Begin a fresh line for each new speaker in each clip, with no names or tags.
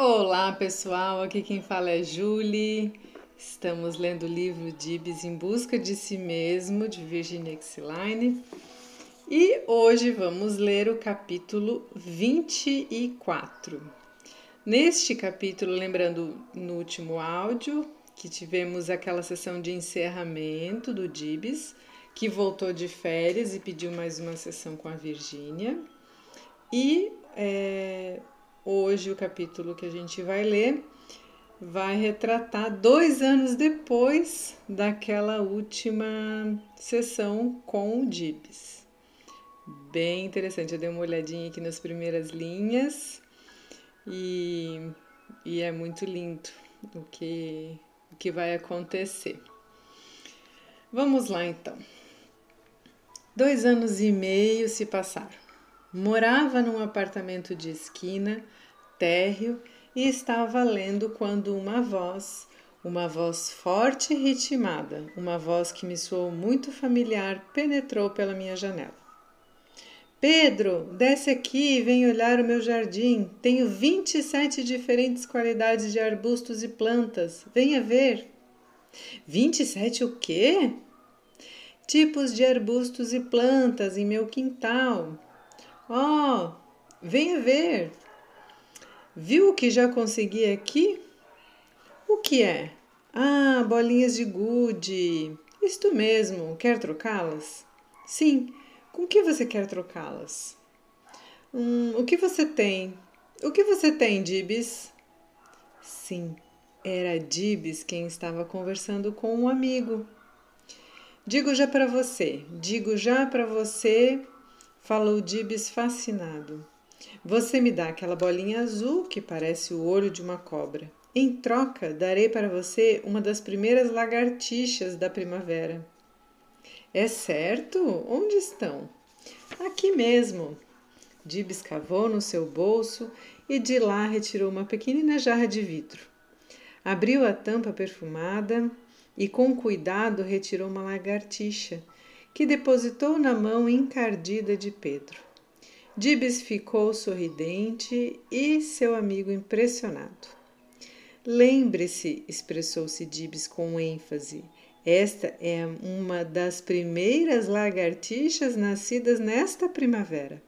Olá pessoal, aqui quem fala é Julie. Estamos lendo o livro Dibs em Busca de Si Mesmo, de Virginia Exline. E hoje vamos ler o capítulo 24. Neste capítulo, lembrando no último áudio que tivemos aquela sessão de encerramento do Dibs, que voltou de férias e pediu mais uma sessão com a Virgínia. E é, hoje o capítulo que a gente vai ler vai retratar dois anos depois daquela última sessão com o Dibs. Bem interessante, eu dei uma olhadinha aqui nas primeiras linhas e, e é muito lindo o que, o que vai acontecer. Vamos lá então. Dois anos e meio se passaram. Morava num apartamento de esquina, térreo, e estava lendo quando uma voz, uma voz forte e ritmada, uma voz que me soou muito familiar, penetrou pela minha janela. Pedro, desce aqui e vem olhar o meu jardim. Tenho 27 diferentes qualidades de arbustos e plantas. Venha ver. 27 o quê? tipos de arbustos e plantas em meu quintal. Oh, venha ver! Viu o que já consegui aqui? O que é? Ah, bolinhas de gude. Isto mesmo, quer trocá-las? Sim, com que você quer trocá-las? Hum, o que você tem? O que você tem, Dibs? Sim, era Dibs quem estava conversando com um amigo. Digo já para você, digo já para você, falou Dibs fascinado. Você me dá aquela bolinha azul que parece o olho de uma cobra. Em troca, darei para você uma das primeiras lagartixas da primavera. É certo? Onde estão? Aqui mesmo. Dibs cavou no seu bolso e de lá retirou uma pequenina jarra de vidro. Abriu a tampa perfumada e com cuidado retirou uma lagartixa, que depositou na mão encardida de Pedro. Dibes ficou sorridente e seu amigo impressionado. Lembre-se, expressou-se Dibes com ênfase, esta é uma das primeiras lagartixas nascidas nesta primavera.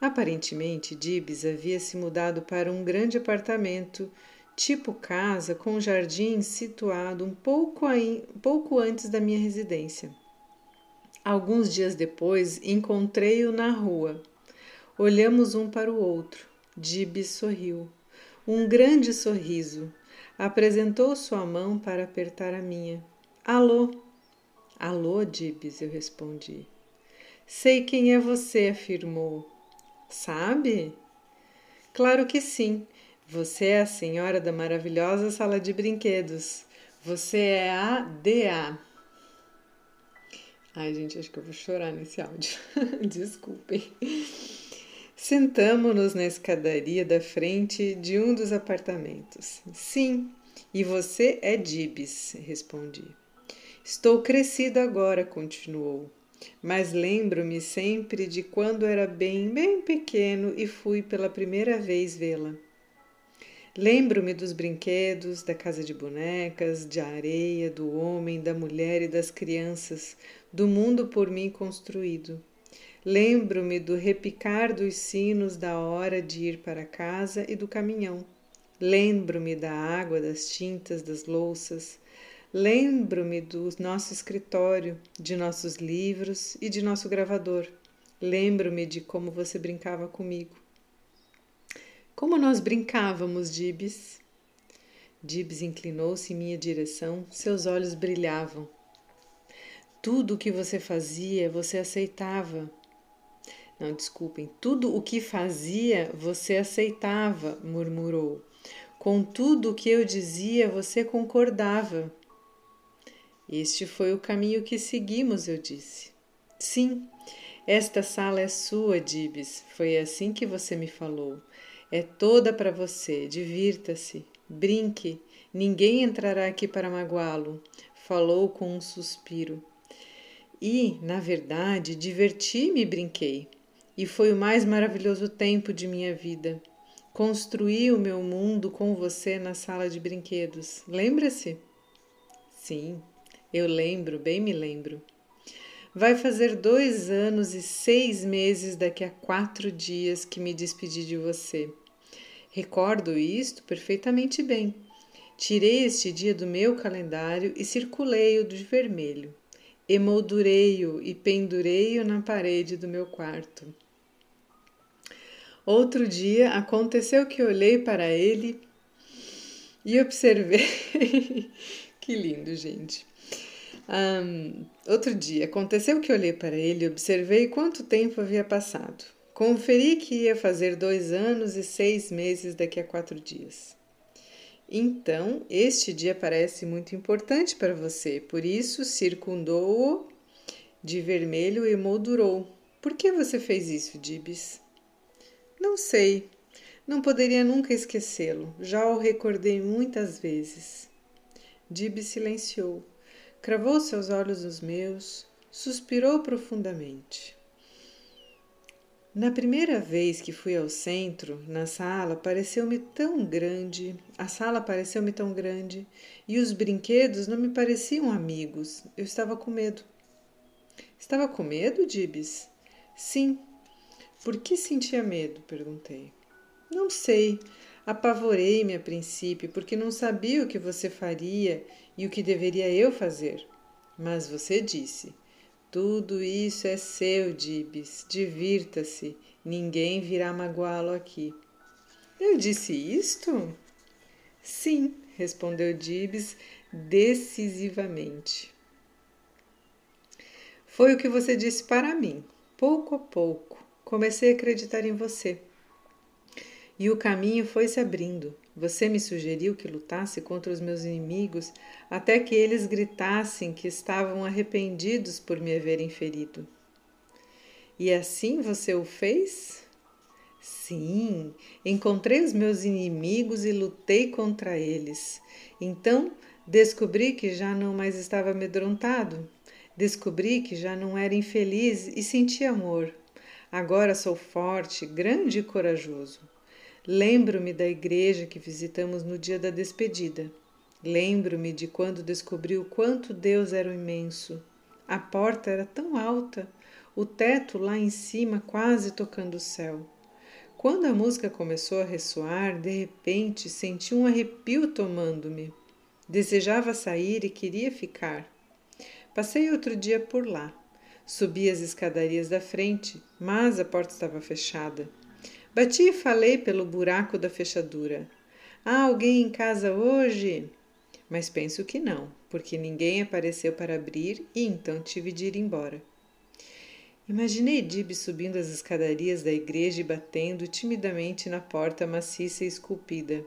Aparentemente, Dibes havia se mudado para um grande apartamento tipo casa com jardim situado um pouco, aí, pouco antes da minha residência. Alguns dias depois encontrei-o na rua. Olhamos um para o outro. Dib sorriu. Um grande sorriso. Apresentou sua mão para apertar a minha. Alô? Alô, Dibs, eu respondi. Sei quem é você, afirmou. Sabe? Claro que sim. Você é a senhora da maravilhosa sala de brinquedos. Você é a DA. Ai, gente, acho que eu vou chorar nesse áudio. Desculpem. Sentamos-nos na escadaria da frente de um dos apartamentos. Sim, e você é Dibs, respondi. Estou crescido agora, continuou, mas lembro-me sempre de quando era bem, bem pequeno e fui pela primeira vez vê-la. Lembro-me dos brinquedos, da casa de bonecas, de areia, do homem, da mulher e das crianças, do mundo por mim construído. Lembro-me do repicar dos sinos da hora de ir para casa e do caminhão. Lembro-me da água, das tintas, das louças. Lembro-me do nosso escritório, de nossos livros e de nosso gravador. Lembro-me de como você brincava comigo. Como nós brincávamos, Dibs. Dibs inclinou-se em minha direção, seus olhos brilhavam. Tudo o que você fazia, você aceitava. Não, desculpem, tudo o que fazia, você aceitava, murmurou. Com tudo o que eu dizia, você concordava. Este foi o caminho que seguimos, eu disse. Sim, esta sala é sua, Dibs. Foi assim que você me falou. É toda para você. Divirta-se, brinque. Ninguém entrará aqui para magoá-lo. Falou com um suspiro. E, na verdade, diverti-me e brinquei. E foi o mais maravilhoso tempo de minha vida. Construí o meu mundo com você na sala de brinquedos. Lembra-se? Sim, eu lembro, bem me lembro. Vai fazer dois anos e seis meses daqui a quatro dias que me despedi de você. Recordo isto perfeitamente bem. Tirei este dia do meu calendário e circulei-o de vermelho. Emoldurei-o e pendurei-o na parede do meu quarto. Outro dia aconteceu que olhei para ele e observei. que lindo, gente. Um, outro dia, aconteceu que olhei para ele e observei quanto tempo havia passado. Conferi que ia fazer dois anos e seis meses daqui a quatro dias. Então, este dia parece muito importante para você, por isso circundou-o de vermelho e moldurou. Por que você fez isso, Dibs? Não sei. Não poderia nunca esquecê-lo. Já o recordei muitas vezes. Dibs silenciou cravou seus olhos nos meus, suspirou profundamente. Na primeira vez que fui ao centro, na sala, pareceu-me tão grande, a sala pareceu-me tão grande, e os brinquedos não me pareciam amigos. Eu estava com medo. Estava com medo, Dibs? Sim. Por que sentia medo? perguntei. Não sei. Apavorei-me a princípio, porque não sabia o que você faria e o que deveria eu fazer. Mas você disse: Tudo isso é seu, Dibs. Divirta-se. Ninguém virá magoá-lo aqui. Eu disse isto? Sim, respondeu Dibs decisivamente. Foi o que você disse para mim. Pouco a pouco, comecei a acreditar em você. E o caminho foi se abrindo. Você me sugeriu que lutasse contra os meus inimigos até que eles gritassem que estavam arrependidos por me haverem ferido. E assim você o fez? Sim, encontrei os meus inimigos e lutei contra eles. Então descobri que já não mais estava amedrontado. Descobri que já não era infeliz e senti amor. Agora sou forte, grande e corajoso. Lembro-me da igreja que visitamos no dia da despedida. Lembro-me de quando descobri o quanto Deus era imenso. A porta era tão alta, o teto lá em cima quase tocando o céu. Quando a música começou a ressoar, de repente senti um arrepio tomando-me. Desejava sair e queria ficar. Passei outro dia por lá. Subi as escadarias da frente, mas a porta estava fechada. Bati e falei pelo buraco da fechadura. Há alguém em casa hoje? Mas penso que não, porque ninguém apareceu para abrir e então tive de ir embora. Imaginei Dib subindo as escadarias da igreja e batendo timidamente na porta maciça e esculpida.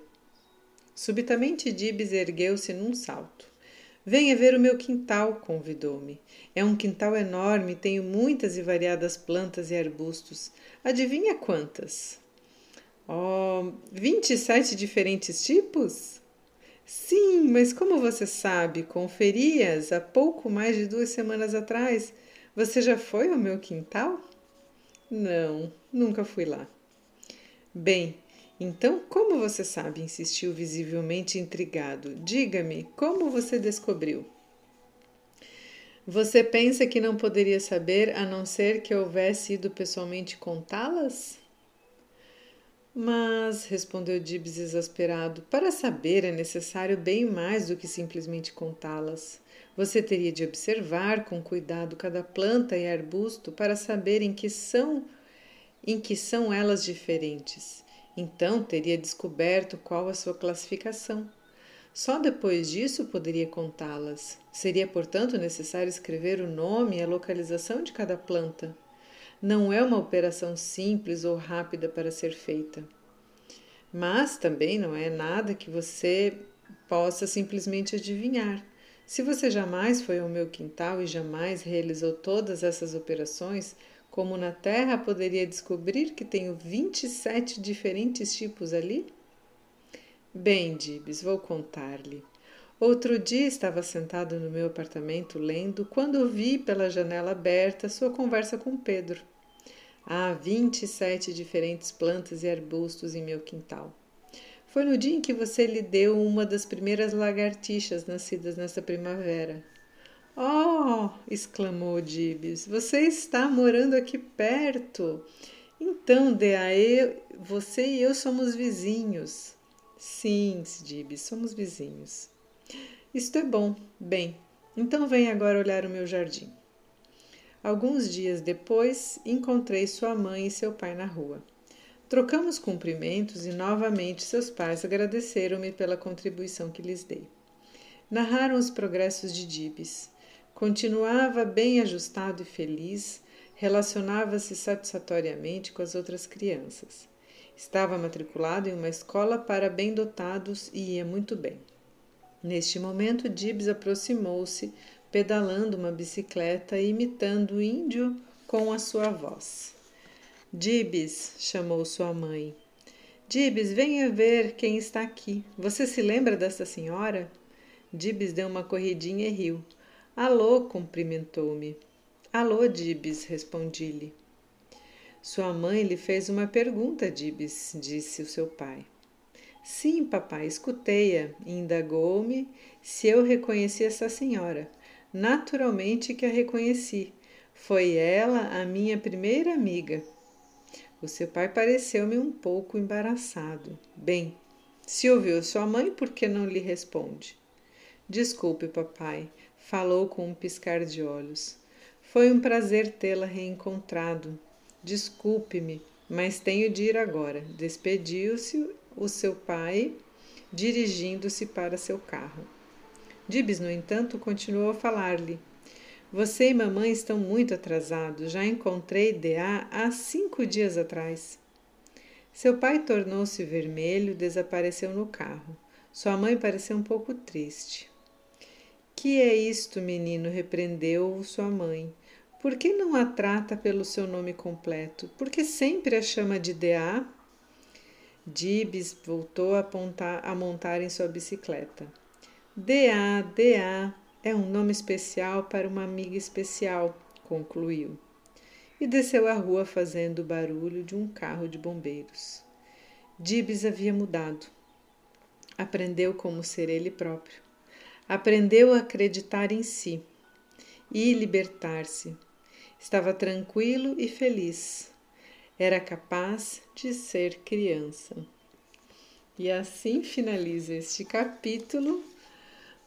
Subitamente Dibs ergueu-se num salto. Venha ver o meu quintal, convidou-me. É um quintal enorme, tenho muitas e variadas plantas e arbustos. Adivinha quantas? Oh, 27 diferentes tipos? Sim, mas como você sabe, conferias há pouco mais de duas semanas atrás. Você já foi ao meu quintal? Não, nunca fui lá. Bem, então, como você sabe? insistiu visivelmente intrigado. Diga-me, como você descobriu? Você pensa que não poderia saber a não ser que houvesse ido pessoalmente contá-las? Mas, respondeu Dibs exasperado, para saber é necessário bem mais do que simplesmente contá-las. Você teria de observar com cuidado cada planta e arbusto para saber em que são em que são elas diferentes. Então teria descoberto qual a sua classificação. Só depois disso poderia contá-las. Seria, portanto, necessário escrever o nome e a localização de cada planta. Não é uma operação simples ou rápida para ser feita. Mas também não é nada que você possa simplesmente adivinhar. Se você jamais foi ao meu quintal e jamais realizou todas essas operações, como na Terra poderia descobrir que tenho 27 diferentes tipos ali? Bem, Dibs, vou contar-lhe. Outro dia estava sentado no meu apartamento lendo quando vi pela janela aberta sua conversa com Pedro. Há 27 diferentes plantas e arbustos em meu quintal. Foi no dia em que você lhe deu uma das primeiras lagartixas nascidas nessa primavera. Oh! exclamou Dibs, você está morando aqui perto. Então, Dea, você e eu somos vizinhos. Sim, Dibs, somos vizinhos. Isto é bom. Bem, então vem agora olhar o meu jardim. Alguns dias depois, encontrei sua mãe e seu pai na rua. Trocamos cumprimentos e novamente seus pais agradeceram-me pela contribuição que lhes dei. Narraram os progressos de Dibes. Continuava bem ajustado e feliz, relacionava-se satisfatoriamente com as outras crianças. Estava matriculado em uma escola para bem dotados e ia muito bem. Neste momento, Dibs aproximou-se, pedalando uma bicicleta e imitando o índio com a sua voz. Dibs, chamou sua mãe. Dibs, venha ver quem está aqui. Você se lembra dessa senhora? Dibs deu uma corridinha e riu. Alô, cumprimentou-me. Alô, Dibs, respondi-lhe. Sua mãe lhe fez uma pergunta, Dibs, disse o seu pai. Sim, papai, escutei-a, indagou-me se eu reconheci essa senhora. Naturalmente que a reconheci. Foi ela a minha primeira amiga. O seu pai pareceu-me um pouco embaraçado. Bem, se ouviu sua mãe, por que não lhe responde? Desculpe, papai, falou com um piscar de olhos. Foi um prazer tê-la reencontrado. Desculpe-me, mas tenho de ir agora. Despediu-se o seu pai, dirigindo-se para seu carro. Dibs, no entanto, continuou a falar-lhe. Você e mamãe estão muito atrasados. Já encontrei D.A. há cinco dias atrás. Seu pai tornou-se vermelho, desapareceu no carro. Sua mãe pareceu um pouco triste. Que é isto, menino? repreendeu sua mãe. Por que não a trata pelo seu nome completo? Por que sempre a chama de D.A.? Dibs voltou a, apontar, a montar em sua bicicleta. D.A., D.A. é um nome especial para uma amiga especial, concluiu. E desceu a rua fazendo o barulho de um carro de bombeiros. Dibs havia mudado. Aprendeu como ser ele próprio. Aprendeu a acreditar em si e libertar-se. Estava tranquilo e feliz. Era capaz de ser criança. E assim finaliza este capítulo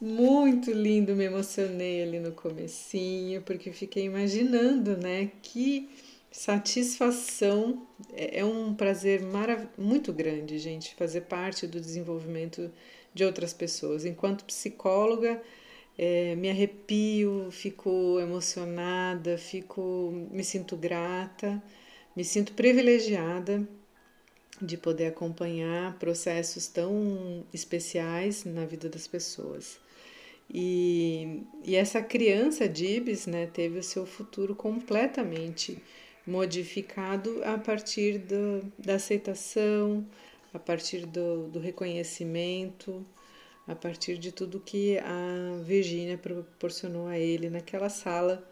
muito lindo, me emocionei ali no comecinho, porque fiquei imaginando, né, que satisfação, é, é um prazer muito grande, gente, fazer parte do desenvolvimento de outras pessoas. Enquanto psicóloga, é, me arrepio, fico emocionada, fico, me sinto grata, me sinto privilegiada de poder acompanhar processos tão especiais na vida das pessoas. E, e essa criança Dibs né, teve o seu futuro completamente modificado a partir do, da aceitação, a partir do, do reconhecimento, a partir de tudo que a Virgínia proporcionou a ele naquela sala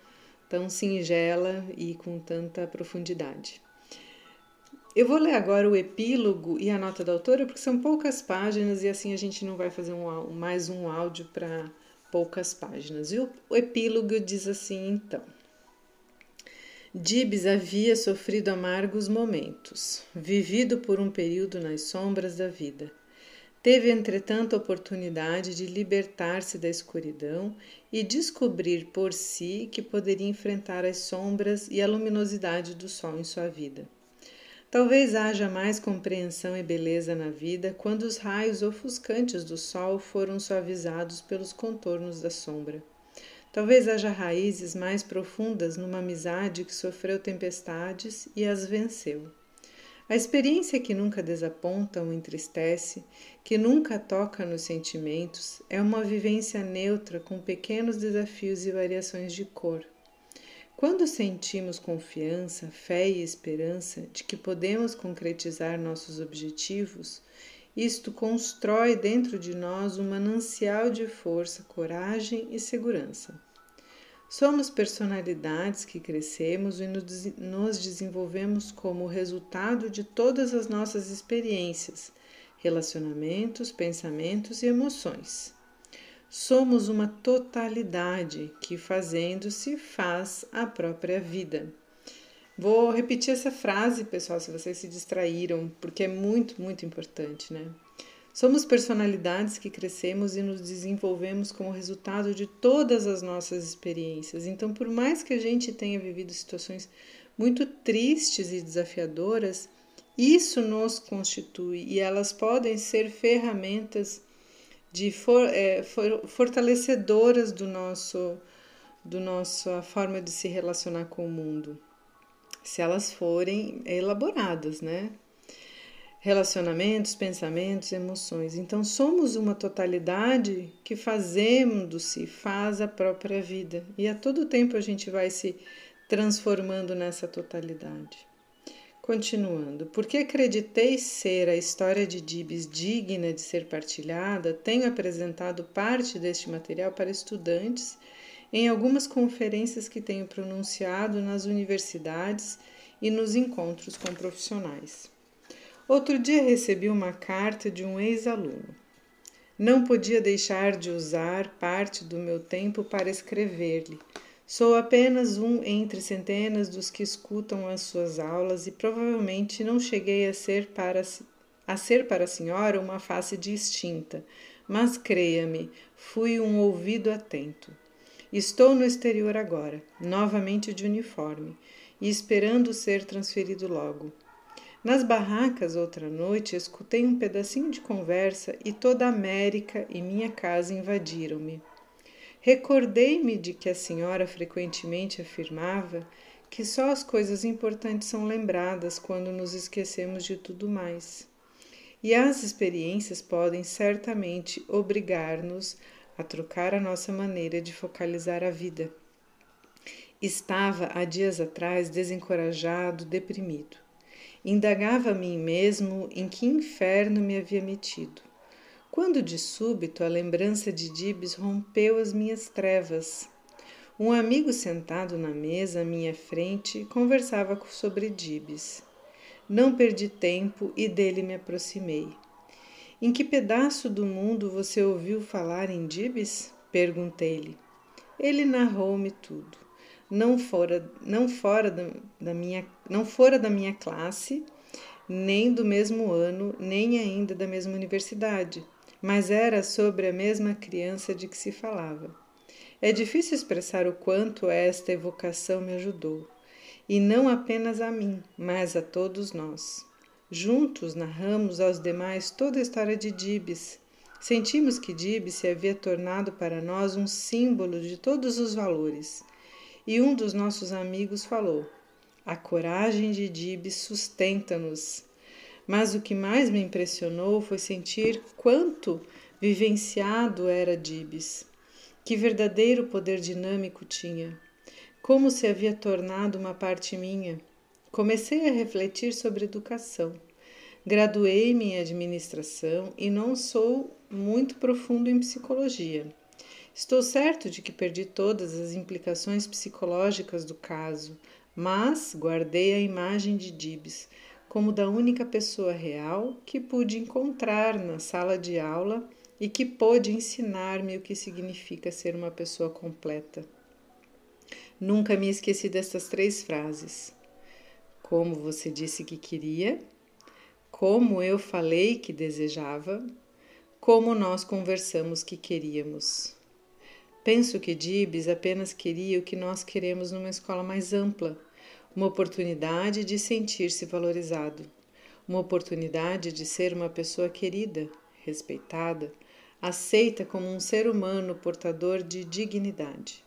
tão singela e com tanta profundidade. Eu vou ler agora o epílogo e a nota da autora, porque são poucas páginas e assim a gente não vai fazer um, mais um áudio para poucas páginas. E o, o epílogo diz assim então. Dibs havia sofrido amargos momentos, vivido por um período nas sombras da vida. Teve, entretanto, a oportunidade de libertar-se da escuridão e descobrir por si que poderia enfrentar as sombras e a luminosidade do sol em sua vida. Talvez haja mais compreensão e beleza na vida quando os raios ofuscantes do sol foram suavizados pelos contornos da sombra. Talvez haja raízes mais profundas numa amizade que sofreu tempestades e as venceu. A experiência que nunca desaponta ou entristece, que nunca toca nos sentimentos, é uma vivência neutra com pequenos desafios e variações de cor. Quando sentimos confiança, fé e esperança de que podemos concretizar nossos objetivos, isto constrói dentro de nós um manancial de força, coragem e segurança. Somos personalidades que crescemos e nos desenvolvemos como resultado de todas as nossas experiências, relacionamentos, pensamentos e emoções. Somos uma totalidade que, fazendo-se, faz a própria vida. Vou repetir essa frase, pessoal, se vocês se distraíram, porque é muito, muito importante, né? Somos personalidades que crescemos e nos desenvolvemos como resultado de todas as nossas experiências. Então, por mais que a gente tenha vivido situações muito tristes e desafiadoras, isso nos constitui e elas podem ser ferramentas de for, é, for, fortalecedoras do nosso do nossa forma de se relacionar com o mundo, se elas forem elaboradas, né? Relacionamentos, pensamentos, emoções. Então somos uma totalidade que fazendo-se faz a própria vida e a todo tempo a gente vai se transformando nessa totalidade. Continuando, porque acreditei ser a história de Dibs digna de ser partilhada, tenho apresentado parte deste material para estudantes em algumas conferências que tenho pronunciado nas universidades e nos encontros com profissionais. Outro dia recebi uma carta de um ex-aluno. Não podia deixar de usar parte do meu tempo para escrever-lhe Sou apenas um entre centenas dos que escutam as suas aulas e provavelmente não cheguei a ser para a ser para a senhora uma face distinta, mas creia-me, fui um ouvido atento. Estou no exterior agora, novamente de uniforme, e esperando ser transferido logo. Nas barracas outra noite escutei um pedacinho de conversa e toda a América e minha casa invadiram-me. Recordei-me de que a senhora frequentemente afirmava que só as coisas importantes são lembradas quando nos esquecemos de tudo mais. E as experiências podem certamente obrigar-nos a trocar a nossa maneira de focalizar a vida. Estava há dias atrás desencorajado, deprimido. Indagava a mim mesmo em que inferno me havia metido quando de súbito a lembrança de Dibs rompeu as minhas trevas. Um amigo sentado na mesa à minha frente conversava sobre Dibs. Não perdi tempo e dele me aproximei. Em que pedaço do mundo você ouviu falar em Dibs? Perguntei-lhe. Ele narrou-me tudo. Não fora, não fora da, da minha, não fora da minha classe, nem do mesmo ano, nem ainda da mesma universidade mas era sobre a mesma criança de que se falava. É difícil expressar o quanto esta evocação me ajudou, e não apenas a mim, mas a todos nós. Juntos narramos aos demais toda a história de Dibes. Sentimos que Dibes se havia tornado para nós um símbolo de todos os valores. E um dos nossos amigos falou: A coragem de Dibes sustenta-nos. Mas o que mais me impressionou foi sentir quanto vivenciado era Dibes. Que verdadeiro poder dinâmico tinha. Como se havia tornado uma parte minha. Comecei a refletir sobre educação. Graduei-me em administração e não sou muito profundo em psicologia. Estou certo de que perdi todas as implicações psicológicas do caso, mas guardei a imagem de Dibes como da única pessoa real que pude encontrar na sala de aula e que pôde ensinar-me o que significa ser uma pessoa completa. Nunca me esqueci dessas três frases. Como você disse que queria, como eu falei que desejava, como nós conversamos que queríamos. Penso que Dibs apenas queria o que nós queremos numa escola mais ampla uma oportunidade de sentir-se valorizado, uma oportunidade de ser uma pessoa querida, respeitada, aceita como um ser humano portador de dignidade.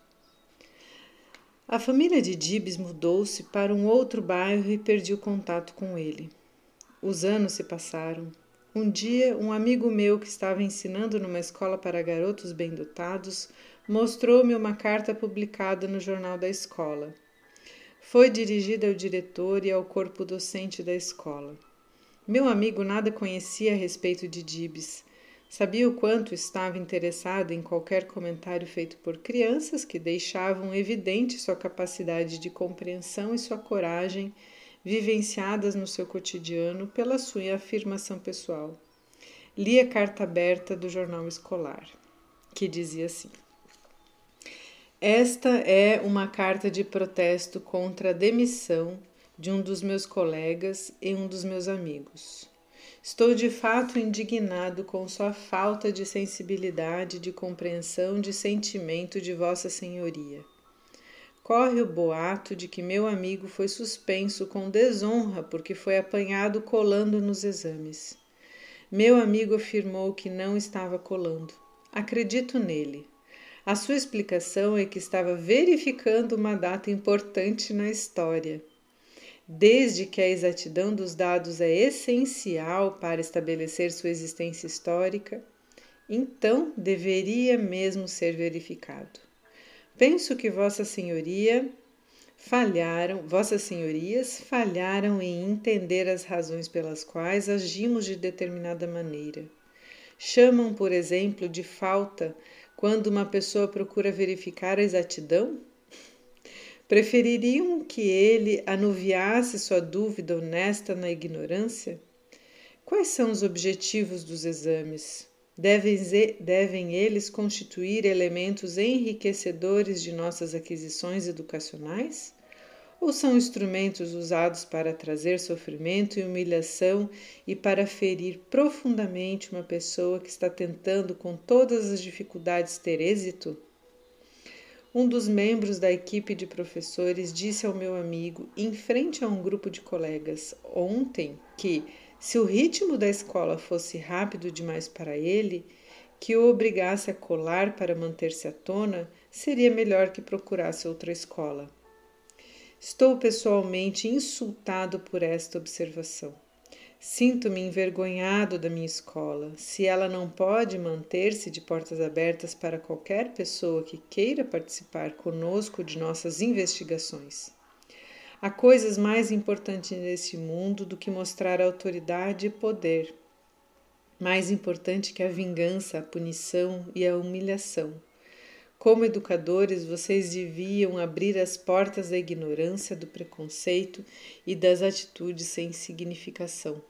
A família de Dibs mudou-se para um outro bairro e perdi o contato com ele. Os anos se passaram. Um dia, um amigo meu que estava ensinando numa escola para garotos bem dotados mostrou-me uma carta publicada no jornal da escola. Foi dirigida ao diretor e ao corpo docente da escola. Meu amigo nada conhecia a respeito de Dibs. Sabia o quanto estava interessado em qualquer comentário feito por crianças que deixavam evidente sua capacidade de compreensão e sua coragem vivenciadas no seu cotidiano pela sua afirmação pessoal. Li a carta aberta do jornal escolar, que dizia assim: Esta é uma carta de protesto contra a demissão de um dos meus colegas e um dos meus amigos. Estou de fato indignado com sua falta de sensibilidade, de compreensão, de sentimento de Vossa Senhoria. Corre o boato de que meu amigo foi suspenso com desonra porque foi apanhado colando nos exames. Meu amigo afirmou que não estava colando. Acredito nele. A sua explicação é que estava verificando uma data importante na história. Desde que a exatidão dos dados é essencial para estabelecer sua existência histórica, então deveria mesmo ser verificado. Penso que Vossa Senhoria falharam, Vossas Senhorias falharam em entender as razões pelas quais agimos de determinada maneira. Chamam, por exemplo, de falta quando uma pessoa procura verificar a exatidão? Prefeririam que ele anuviasse sua dúvida honesta na ignorância? Quais são os objetivos dos exames? Devem, devem eles constituir elementos enriquecedores de nossas aquisições educacionais? Ou são instrumentos usados para trazer sofrimento e humilhação e para ferir profundamente uma pessoa que está tentando com todas as dificuldades ter êxito? Um dos membros da equipe de professores disse ao meu amigo, em frente a um grupo de colegas, ontem, que se o ritmo da escola fosse rápido demais para ele, que o obrigasse a colar para manter-se à tona, seria melhor que procurasse outra escola. Estou pessoalmente insultado por esta observação. Sinto-me envergonhado da minha escola. Se ela não pode manter-se de portas abertas para qualquer pessoa que queira participar conosco de nossas investigações. Há coisas mais importantes nesse mundo do que mostrar autoridade e poder. Mais importante que a vingança, a punição e a humilhação. Como educadores, vocês deviam abrir as portas da ignorância, do preconceito e das atitudes sem significação.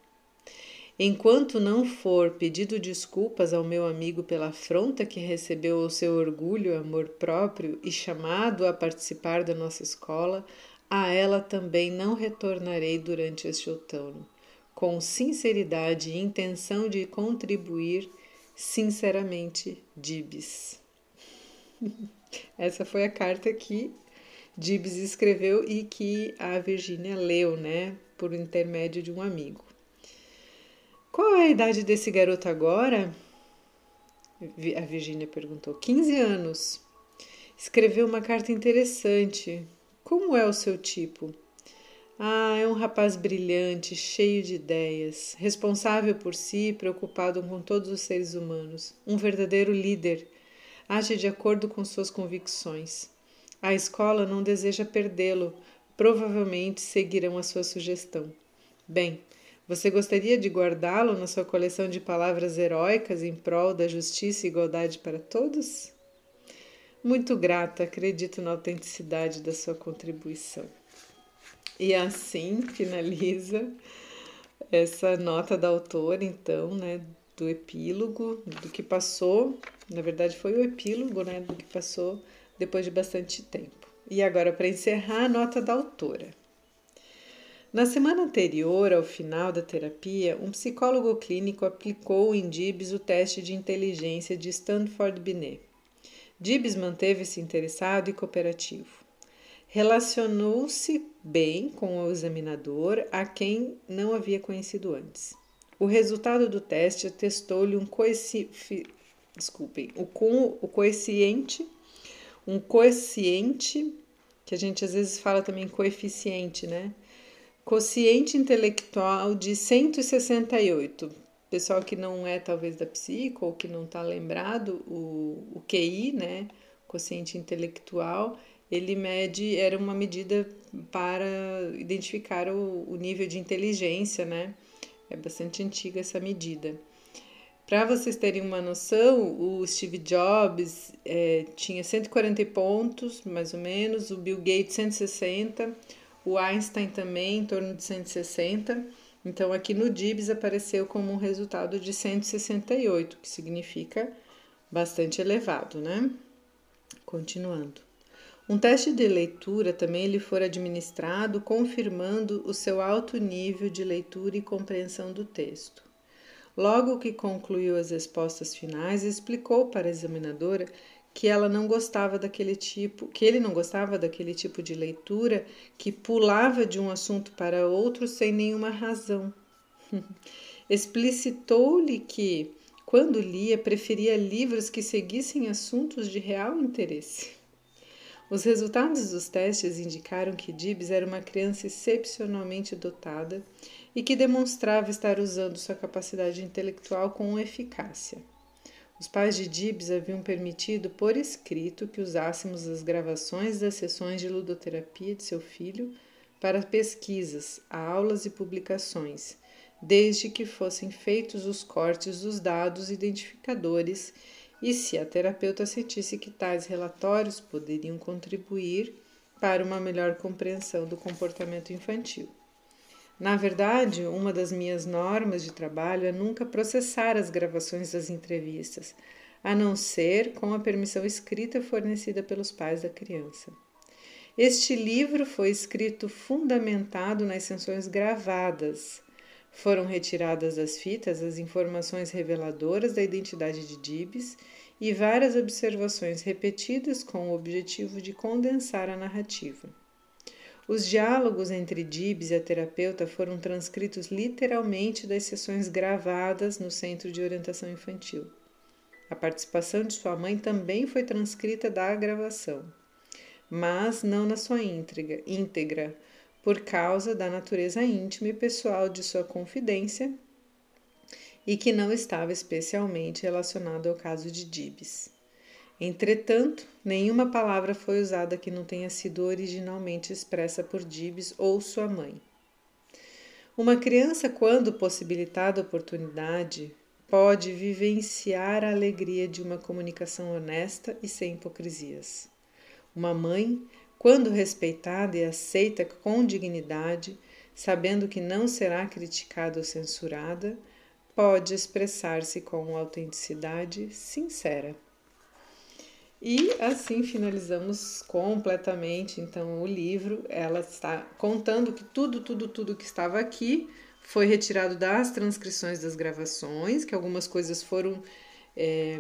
Enquanto não for pedido desculpas ao meu amigo pela afronta que recebeu ao seu orgulho amor próprio e chamado a participar da nossa escola, a ela também não retornarei durante este outono, com sinceridade e intenção de contribuir sinceramente, Dibs. Essa foi a carta que Dibs escreveu e que a Virgínia leu, né, por intermédio de um amigo. Qual é a idade desse garoto agora? A Virgínia perguntou. 15 anos. Escreveu uma carta interessante, como é o seu tipo? Ah, é um rapaz brilhante, cheio de ideias, responsável por si, preocupado com todos os seres humanos, um verdadeiro líder. Age de acordo com suas convicções. A escola não deseja perdê-lo, provavelmente seguirão a sua sugestão. Bem, você gostaria de guardá-lo na sua coleção de palavras heróicas em prol da justiça e igualdade para todos? Muito grata, acredito na autenticidade da sua contribuição. E assim finaliza essa nota da autora, então, né, do epílogo, do que passou, na verdade foi o epílogo, né, do que passou depois de bastante tempo. E agora, para encerrar, a nota da autora. Na semana anterior ao final da terapia, um psicólogo clínico aplicou em Dibs o teste de inteligência de Stanford Binet. Dibs manteve-se interessado e cooperativo. Relacionou-se bem com o examinador, a quem não havia conhecido antes. O resultado do teste atestou-lhe um coeficiente, desculpem, o, com, o coeficiente, um coeficiente, que a gente às vezes fala também coeficiente, né? Quociente intelectual de 168, pessoal que não é talvez da psico ou que não está lembrado, o, o QI, né, quociente intelectual, ele mede, era uma medida para identificar o, o nível de inteligência, né, é bastante antiga essa medida. Para vocês terem uma noção, o Steve Jobs é, tinha 140 pontos, mais ou menos, o Bill Gates 160, o Einstein também em torno de 160. Então, aqui no DIBS apareceu como um resultado de 168, que significa bastante elevado, né? Continuando. Um teste de leitura também lhe foi administrado, confirmando o seu alto nível de leitura e compreensão do texto. Logo que concluiu as respostas finais, explicou para a examinadora que ela não gostava daquele tipo, que ele não gostava daquele tipo de leitura que pulava de um assunto para outro sem nenhuma razão. Explicitou-lhe que, quando lia, preferia livros que seguissem assuntos de real interesse. Os resultados dos testes indicaram que Dibs era uma criança excepcionalmente dotada e que demonstrava estar usando sua capacidade intelectual com eficácia. Os pais de Dibs haviam permitido por escrito que usássemos as gravações das sessões de ludoterapia de seu filho para pesquisas, aulas e publicações, desde que fossem feitos os cortes dos dados identificadores e se a terapeuta sentisse que tais relatórios poderiam contribuir para uma melhor compreensão do comportamento infantil. Na verdade, uma das minhas normas de trabalho é nunca processar as gravações das entrevistas, a não ser com a permissão escrita fornecida pelos pais da criança. Este livro foi escrito fundamentado nas sessões gravadas. Foram retiradas das fitas as informações reveladoras da identidade de Dibs e várias observações repetidas com o objetivo de condensar a narrativa. Os diálogos entre Dibs e a terapeuta foram transcritos literalmente das sessões gravadas no Centro de Orientação Infantil. A participação de sua mãe também foi transcrita da gravação, mas não na sua íntegra, íntegra por causa da natureza íntima e pessoal de sua confidência e que não estava especialmente relacionado ao caso de Dibs. Entretanto, nenhuma palavra foi usada que não tenha sido originalmente expressa por Dibs ou sua mãe. Uma criança, quando possibilitada a oportunidade, pode vivenciar a alegria de uma comunicação honesta e sem hipocrisias. Uma mãe, quando respeitada e aceita com dignidade, sabendo que não será criticada ou censurada, pode expressar-se com autenticidade sincera. E assim finalizamos completamente então o livro. Ela está contando que tudo, tudo, tudo que estava aqui foi retirado das transcrições das gravações, que algumas coisas foram é,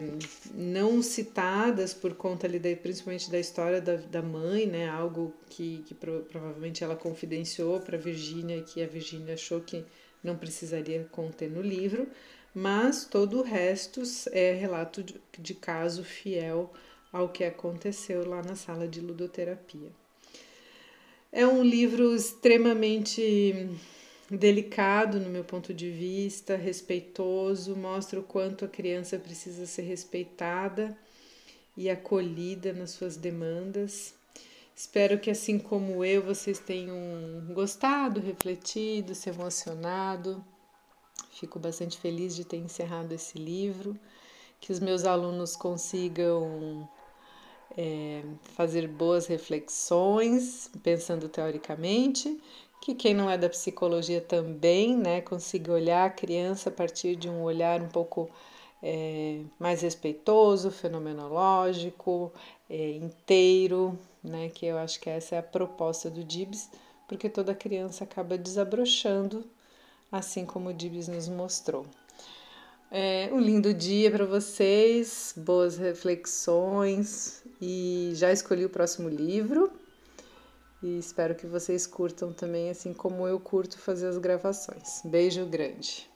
não citadas por conta ali, principalmente da história da, da mãe, né? Algo que, que pro, provavelmente ela confidenciou para Virgínia que a Virgínia achou que não precisaria conter no livro, mas todo o resto é relato de, de caso fiel ao que aconteceu lá na sala de ludoterapia. É um livro extremamente delicado no meu ponto de vista, respeitoso, mostra o quanto a criança precisa ser respeitada e acolhida nas suas demandas. Espero que, assim como eu, vocês tenham gostado, refletido, se emocionado. Fico bastante feliz de ter encerrado esse livro, que os meus alunos consigam é, fazer boas reflexões, pensando teoricamente, que quem não é da psicologia também, né, consiga olhar a criança a partir de um olhar um pouco é, mais respeitoso, fenomenológico, é, inteiro, né, que eu acho que essa é a proposta do Dibs, porque toda criança acaba desabrochando, assim como o Dibs nos mostrou. É, um lindo dia para vocês, boas reflexões e já escolhi o próximo livro e espero que vocês curtam também, assim como eu curto fazer as gravações. Beijo grande!